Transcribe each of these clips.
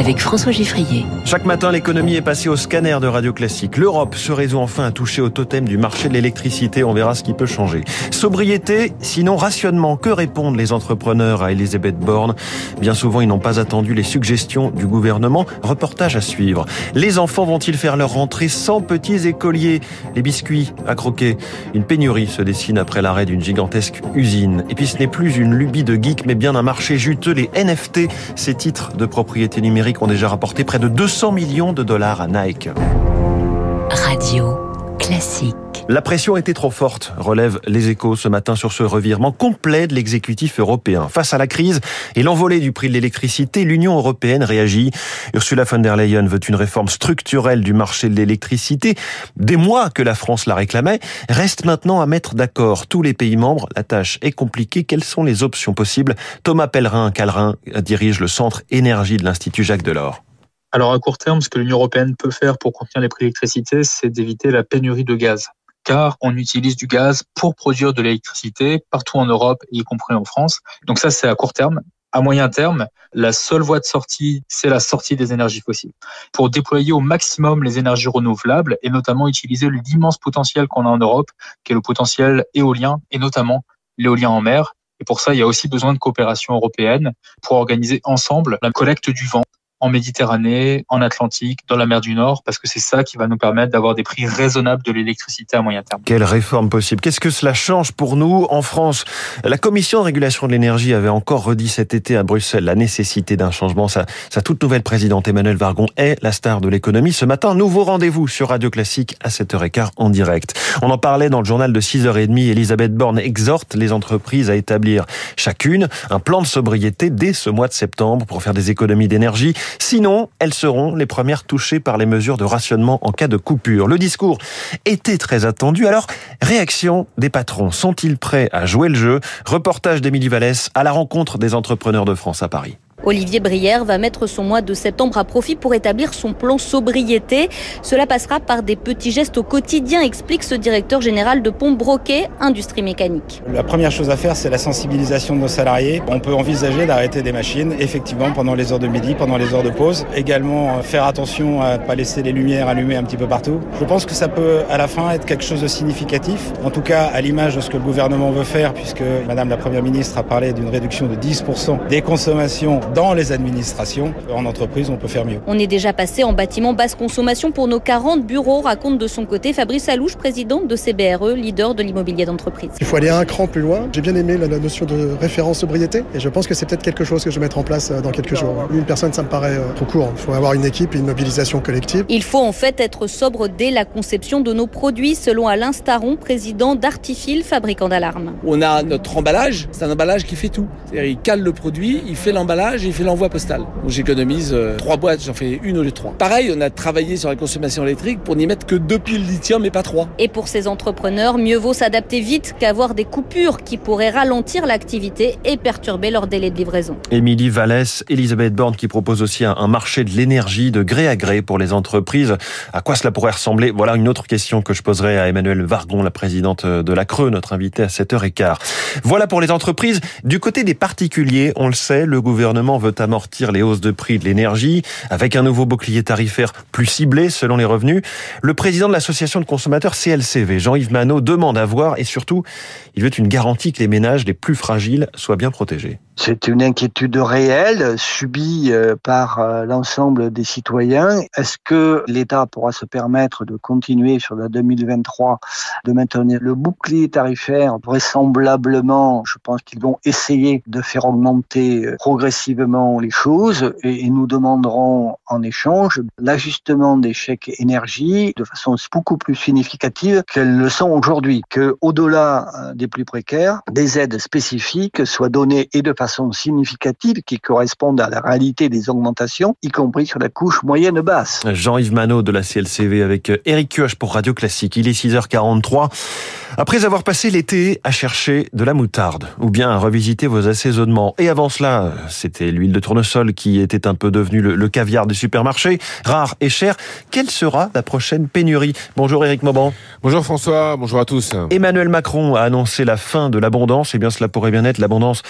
avec François Giffrier. Chaque matin, l'économie est passée au scanner de Radio Classique. L'Europe se résout enfin à toucher au totem du marché de l'électricité. On verra ce qui peut changer. Sobriété, sinon rationnement. Que répondent les entrepreneurs à Elisabeth Borne? Bien souvent, ils n'ont pas attendu les suggestions du gouvernement. Reportage à suivre. Les enfants vont-ils faire leur rentrée sans petits écoliers? Les biscuits à croquer. Une pénurie se dessine après l'arrêt d'une gigantesque usine. Et puis ce n'est plus une lubie de geek, mais bien un marché juteux. Les NFT, ces titres de propriété numérique ont déjà rapporté près de 200 millions de dollars à Nike. Radio classique. La pression était trop forte, relève les échos ce matin sur ce revirement complet de l'exécutif européen. Face à la crise et l'envolée du prix de l'électricité, l'Union européenne réagit. Ursula von der Leyen veut une réforme structurelle du marché de l'électricité. Des mois que la France la réclamait, reste maintenant à mettre d'accord tous les pays membres. La tâche est compliquée. Quelles sont les options possibles? Thomas Pellerin-Calrin dirige le centre énergie de l'Institut Jacques Delors. Alors à court terme, ce que l'Union européenne peut faire pour contenir les prix de l'électricité, c'est d'éviter la pénurie de gaz car on utilise du gaz pour produire de l'électricité partout en Europe, y compris en France. Donc ça, c'est à court terme. À moyen terme, la seule voie de sortie, c'est la sortie des énergies fossiles. Pour déployer au maximum les énergies renouvelables et notamment utiliser l'immense potentiel qu'on a en Europe, qui est le potentiel éolien et notamment l'éolien en mer. Et pour ça, il y a aussi besoin de coopération européenne pour organiser ensemble la collecte du vent en Méditerranée, en Atlantique, dans la mer du Nord, parce que c'est ça qui va nous permettre d'avoir des prix raisonnables de l'électricité à moyen terme. Quelle réforme possible Qu'est-ce que cela change pour nous en France? La Commission de régulation de l'énergie avait encore redit cet été à Bruxelles la nécessité d'un changement. Sa, toute nouvelle présidente Emmanuel Vargon est la star de l'économie. Ce matin, nouveau rendez-vous sur Radio Classique à 7h15 en direct. On en parlait dans le journal de 6h30. Elisabeth Borne exhorte les entreprises à établir chacune un plan de sobriété dès ce mois de septembre pour faire des économies d'énergie. Sinon, elles seront les premières touchées par les mesures de rationnement en cas de coupure. Le discours était très attendu. Alors, réaction des patrons. Sont-ils prêts à jouer le jeu? Reportage d'Émilie Vallès à la rencontre des entrepreneurs de France à Paris. Olivier Brière va mettre son mois de septembre à profit pour établir son plan sobriété. Cela passera par des petits gestes au quotidien, explique ce directeur général de Pont Broquet, Industrie Mécanique. La première chose à faire, c'est la sensibilisation de nos salariés. On peut envisager d'arrêter des machines, effectivement, pendant les heures de midi, pendant les heures de pause. Également, euh, faire attention à ne pas laisser les lumières allumées un petit peu partout. Je pense que ça peut, à la fin, être quelque chose de significatif. En tout cas, à l'image de ce que le gouvernement veut faire, puisque Madame la Première ministre a parlé d'une réduction de 10% des consommations dans les administrations. En entreprise, on peut faire mieux. On est déjà passé en bâtiment basse consommation pour nos 40 bureaux, raconte de son côté Fabrice Alouche, président de CBRE, leader de l'immobilier d'entreprise. Il faut aller un cran plus loin. J'ai bien aimé la notion de référence sobriété et je pense que c'est peut-être quelque chose que je vais mettre en place euh, dans quelques jours. Une personne, ça me paraît euh, trop court. Il faut avoir une équipe et une mobilisation collective. Il faut en fait être sobre dès la conception de nos produits, selon Alain Staron, président d'Artifil, fabricant d'alarmes. On a notre emballage, c'est un emballage qui fait tout. Il cale le produit, il fait l'emballage, il fait l'envoi postal. J'économise euh, trois boîtes, j'en fais une au lieu de trois. Pareil, on a travaillé sur la consommation électrique pour n'y mettre que deux piles lithium et pas trois. Et pour ces entrepreneurs, mieux vaut s'adapter vite qu'avoir des coupures qui pourraient ralentir l'activité et perturber leur délai de livraison. Émilie Vallès, Elisabeth Borne qui propose aussi un marché de l'énergie de gré à gré pour les entreprises. À quoi cela pourrait ressembler? Voilà une autre question que je poserai à Emmanuel Vargon, la présidente de la Creux, notre invité à 7h15. Voilà pour les entreprises. Du côté des particuliers, on le sait, le gouvernement veut amortir les hausses de prix de l'énergie avec un nouveau bouclier tarifaire plus ciblé selon les revenus. Le président de l'association de consommateurs CLCV, Jean-Yves Manot, demande à voir et surtout, il veut une garantie que les ménages les plus fragiles soient bien protégés. C'est une inquiétude réelle subie euh, par euh, l'ensemble des citoyens. Est-ce que l'État pourra se permettre de continuer sur la 2023 de maintenir le bouclier tarifaire? Vraisemblablement, je pense qu'ils vont essayer de faire augmenter euh, les choses et nous demanderons en échange l'ajustement des chèques énergie de façon beaucoup plus significative qu'elles le sont aujourd'hui, que au-delà des plus précaires, des aides spécifiques soient données et de façon significative qui correspondent à la réalité des augmentations, y compris sur la couche moyenne basse. Jean-Yves Manot de la CLCV avec Eric Kioch pour Radio Classique. Il est 6h43. Après avoir passé l'été à chercher de la moutarde ou bien à revisiter vos assaisonnements, et avant cela, c'était l'huile de tournesol qui était un peu devenue le, caviar des supermarchés, rare et cher. Quelle sera la prochaine pénurie? Bonjour Éric Mauban. Bonjour François, bonjour à tous. Emmanuel Macron a annoncé la fin de l'abondance. Et eh bien cela pourrait bien être l'abondance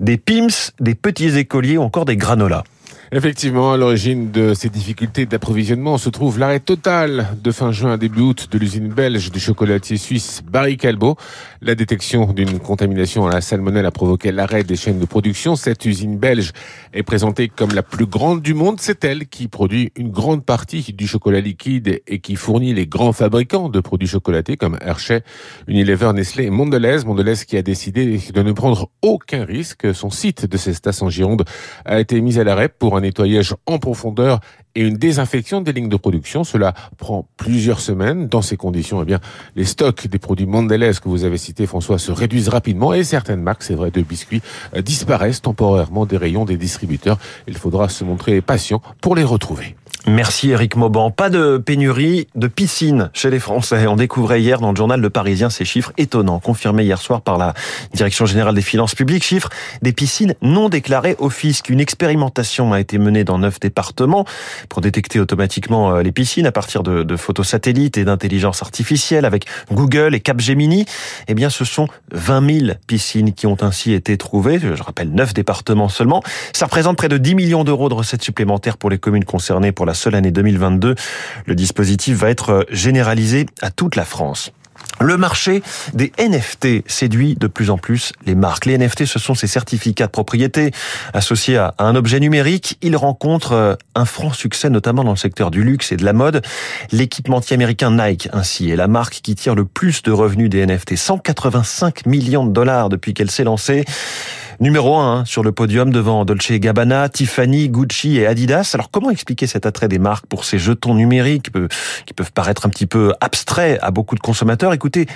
des PIMS, des petits écoliers ou encore des granolas. Effectivement, à l'origine de ces difficultés d'approvisionnement se trouve l'arrêt total de fin juin à début août de l'usine belge du chocolatier suisse Barry Calbo. La détection d'une contamination à la salmonelle a provoqué l'arrêt des chaînes de production. Cette usine belge est présentée comme la plus grande du monde. C'est elle qui produit une grande partie du chocolat liquide et qui fournit les grands fabricants de produits chocolatés comme Hershey, Unilever, Nestlé et Mondelez. Mondelez qui a décidé de ne prendre aucun risque. Son site de Cestas en Gironde a été mis à l'arrêt pour un nettoyage en profondeur et une désinfection des lignes de production. Cela prend plusieurs semaines. Dans ces conditions, eh bien, les stocks des produits Mondelez que vous avez cités, François, se réduisent rapidement et certaines marques, c'est vrai, de biscuits euh, disparaissent temporairement des rayons des distributeurs. Il faudra se montrer patient pour les retrouver. Merci Eric Mauban. Pas de pénurie de piscines chez les Français. On découvrait hier dans le journal Le Parisien ces chiffres étonnants, confirmés hier soir par la Direction générale des finances publiques. Chiffres des piscines non déclarées au fisc. Une expérimentation a été menée dans neuf départements pour détecter automatiquement euh, les piscines à partir de, photos satellites et d'intelligence artificielle avec Google et Capgemini. Eh bien, ce sont 20 000 piscines qui ont ainsi été trouvées. Je rappelle, neuf départements seulement. Ça représente près de 10 millions d'euros de recettes supplémentaires pour les communes concernées la seule année 2022. Le dispositif va être généralisé à toute la France. Le marché des NFT séduit de plus en plus les marques. Les NFT, ce sont ces certificats de propriété associés à un objet numérique. Ils rencontrent euh, un franc succès, notamment dans le secteur du luxe et de la mode. L'équipementier américain Nike, ainsi, est la marque qui tire le plus de revenus des NFT. 185 millions de dollars depuis qu'elle s'est lancée. Numéro 1 hein, sur le podium devant Dolce Gabbana, Tiffany, Gucci et Adidas. Alors comment expliquer cet attrait des marques pour ces jetons numériques qui peuvent paraître un petit peu abstraits à beaucoup de consommateurs?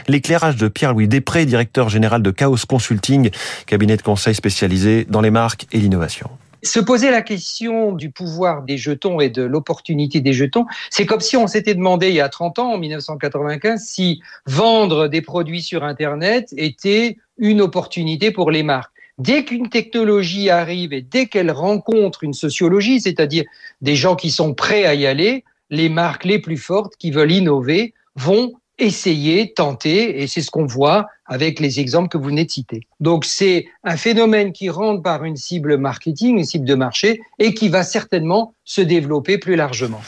L'éclairage de Pierre-Louis Després, directeur général de Chaos Consulting, cabinet de conseil spécialisé dans les marques et l'innovation. Se poser la question du pouvoir des jetons et de l'opportunité des jetons, c'est comme si on s'était demandé il y a 30 ans, en 1995, si vendre des produits sur Internet était une opportunité pour les marques. Dès qu'une technologie arrive et dès qu'elle rencontre une sociologie, c'est-à-dire des gens qui sont prêts à y aller, les marques les plus fortes qui veulent innover vont essayer, tenter, et c'est ce qu'on voit avec les exemples que vous venez de citer. Donc c'est un phénomène qui rentre par une cible marketing, une cible de marché, et qui va certainement se développer plus largement.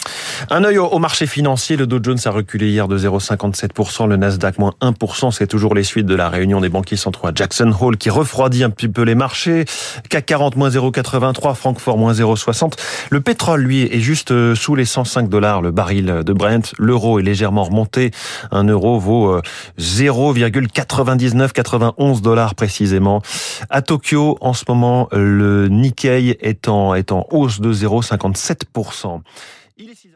Un œil au marché financier, le Dow Jones a reculé hier de 0,57%, le Nasdaq moins 1%, c'est toujours les suites de la réunion des banquiers centraux à Jackson Hole qui refroidit un petit peu les marchés. CAC 40 moins 0,83, Francfort moins 0,60. Le pétrole, lui, est juste euh, sous les 105 dollars le baril de Brent. L'euro est légèrement remonté. Un euro vaut 0,9991 euh, dollars précisément. À Tokyo, en ce moment, le Nikkei est en, hausse de 0,57%. Il est 6